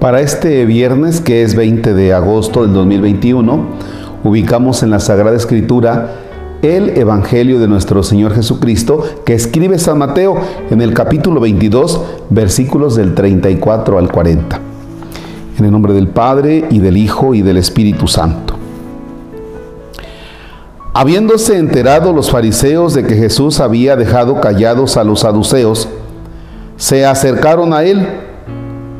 Para este viernes, que es 20 de agosto del 2021, ubicamos en la Sagrada Escritura el Evangelio de nuestro Señor Jesucristo que escribe San Mateo en el capítulo 22, versículos del 34 al 40. En el nombre del Padre y del Hijo y del Espíritu Santo. Habiéndose enterado los fariseos de que Jesús había dejado callados a los saduceos, se acercaron a él.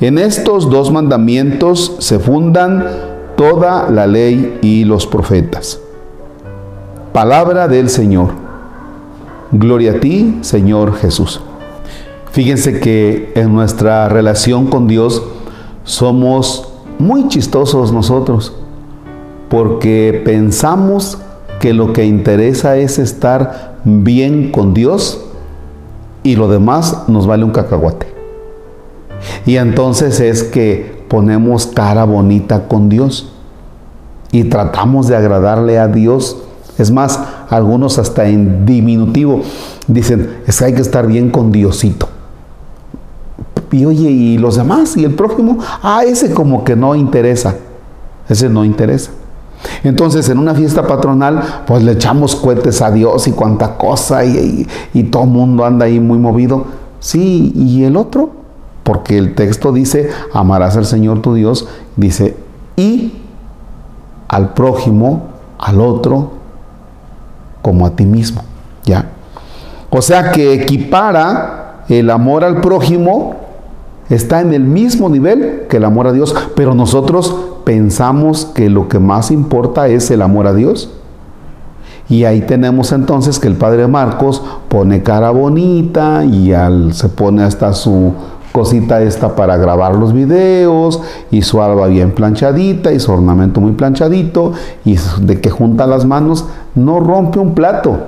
En estos dos mandamientos se fundan toda la ley y los profetas. Palabra del Señor. Gloria a ti, Señor Jesús. Fíjense que en nuestra relación con Dios somos muy chistosos nosotros, porque pensamos que lo que interesa es estar bien con Dios y lo demás nos vale un cacahuate. Y entonces es que ponemos cara bonita con Dios y tratamos de agradarle a Dios es más, algunos hasta en diminutivo dicen, es que hay que estar bien con Diosito. Y oye, ¿y los demás? ¿Y el prójimo? Ah, ese como que no interesa. Ese no interesa. Entonces, en una fiesta patronal, pues le echamos cohetes a Dios y cuánta cosa, y, y todo el mundo anda ahí muy movido. Sí, ¿y el otro? Porque el texto dice, amarás al Señor tu Dios, dice, y al prójimo, al otro, como a ti mismo. ¿Ya? O sea que equipara el amor al prójimo, está en el mismo nivel que el amor a Dios, pero nosotros pensamos que lo que más importa es el amor a Dios. Y ahí tenemos entonces que el padre Marcos pone cara bonita y al, se pone hasta su cosita esta para grabar los videos y su alba bien planchadita y su ornamento muy planchadito y de que junta las manos no rompe un plato.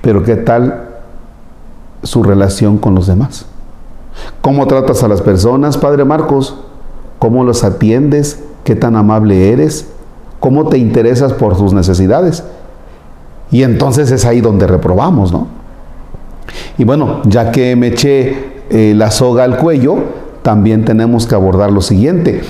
Pero ¿qué tal su relación con los demás? ¿Cómo tratas a las personas, Padre Marcos? ¿Cómo los atiendes? ¿Qué tan amable eres? ¿Cómo te interesas por sus necesidades? Y entonces es ahí donde reprobamos, ¿no? Y bueno, ya que me eché eh, la soga al cuello, también tenemos que abordar lo siguiente.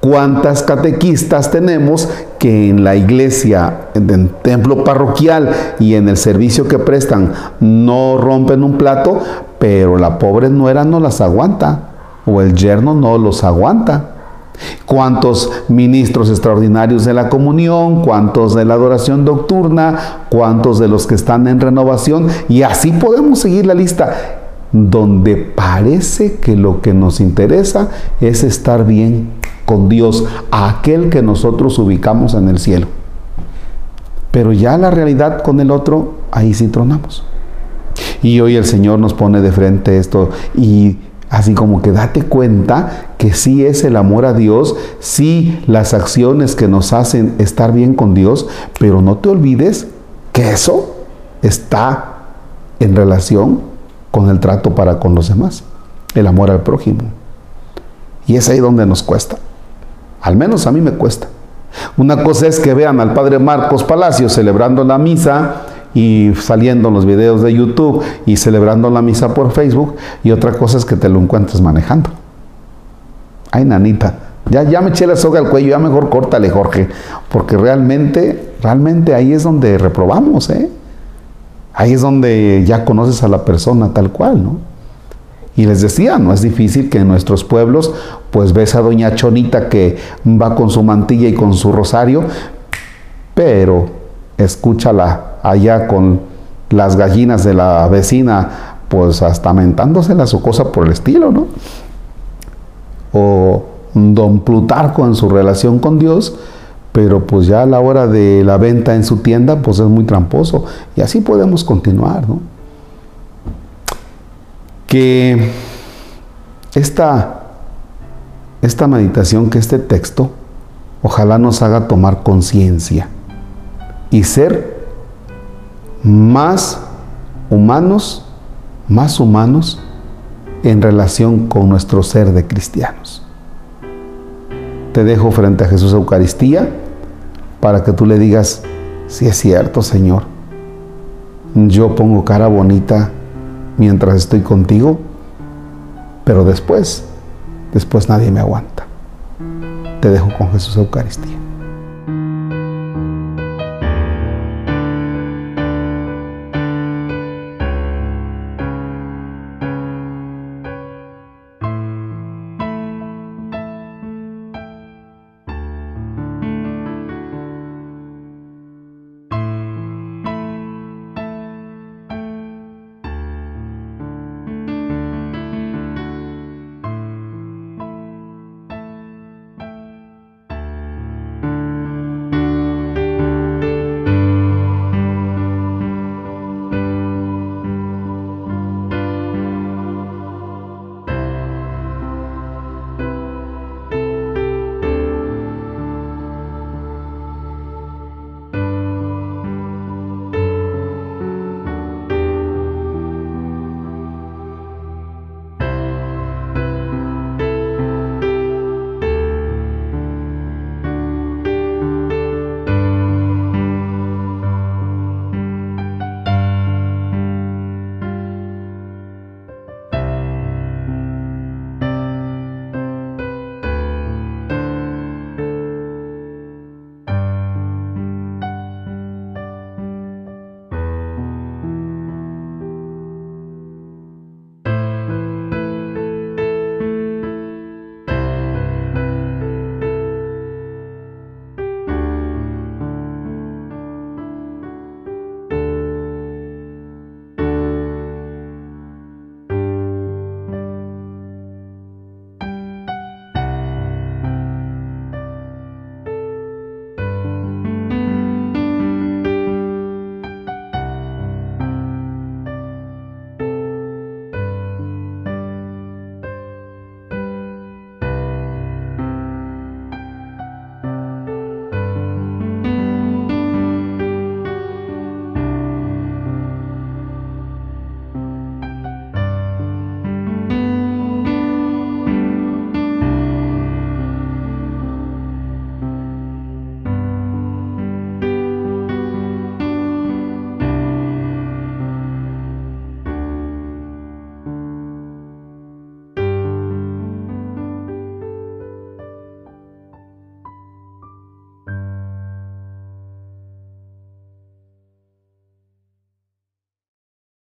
¿Cuántas catequistas tenemos que en la iglesia, en el templo parroquial y en el servicio que prestan no rompen un plato, pero la pobre nuera no las aguanta o el yerno no los aguanta? ¿Cuántos ministros extraordinarios de la comunión? ¿Cuántos de la adoración nocturna? ¿Cuántos de los que están en renovación? Y así podemos seguir la lista donde parece que lo que nos interesa es estar bien con Dios, aquel que nosotros ubicamos en el cielo. Pero ya la realidad con el otro, ahí sí tronamos. Y hoy el Señor nos pone de frente esto y así como que date cuenta que sí es el amor a Dios, sí las acciones que nos hacen estar bien con Dios, pero no te olvides que eso está en relación con el trato para con los demás, el amor al prójimo. Y es ahí donde nos cuesta. Al menos a mí me cuesta. Una cosa es que vean al padre Marcos Palacios celebrando la misa y saliendo en los videos de YouTube y celebrando la misa por Facebook y otra cosa es que te lo encuentres manejando. Ay, nanita, ya, ya me eché la soga al cuello, ya mejor córtale, Jorge, porque realmente, realmente ahí es donde reprobamos, ¿eh? Ahí es donde ya conoces a la persona tal cual, ¿no? Y les decía, no es difícil que en nuestros pueblos, pues ves a doña Chonita que va con su mantilla y con su rosario, pero escúchala allá con las gallinas de la vecina, pues hasta mentándoselas o cosa por el estilo, ¿no? O don Plutarco en su relación con Dios, pero pues ya a la hora de la venta en su tienda, pues es muy tramposo. Y así podemos continuar, ¿no? Que esta esta meditación, que este texto, ojalá nos haga tomar conciencia y ser más humanos, más humanos en relación con nuestro ser de cristianos. Te dejo frente a Jesús Eucaristía para que tú le digas, si es cierto, Señor, yo pongo cara bonita mientras estoy contigo, pero después, después nadie me aguanta. Te dejo con Jesús Eucaristía.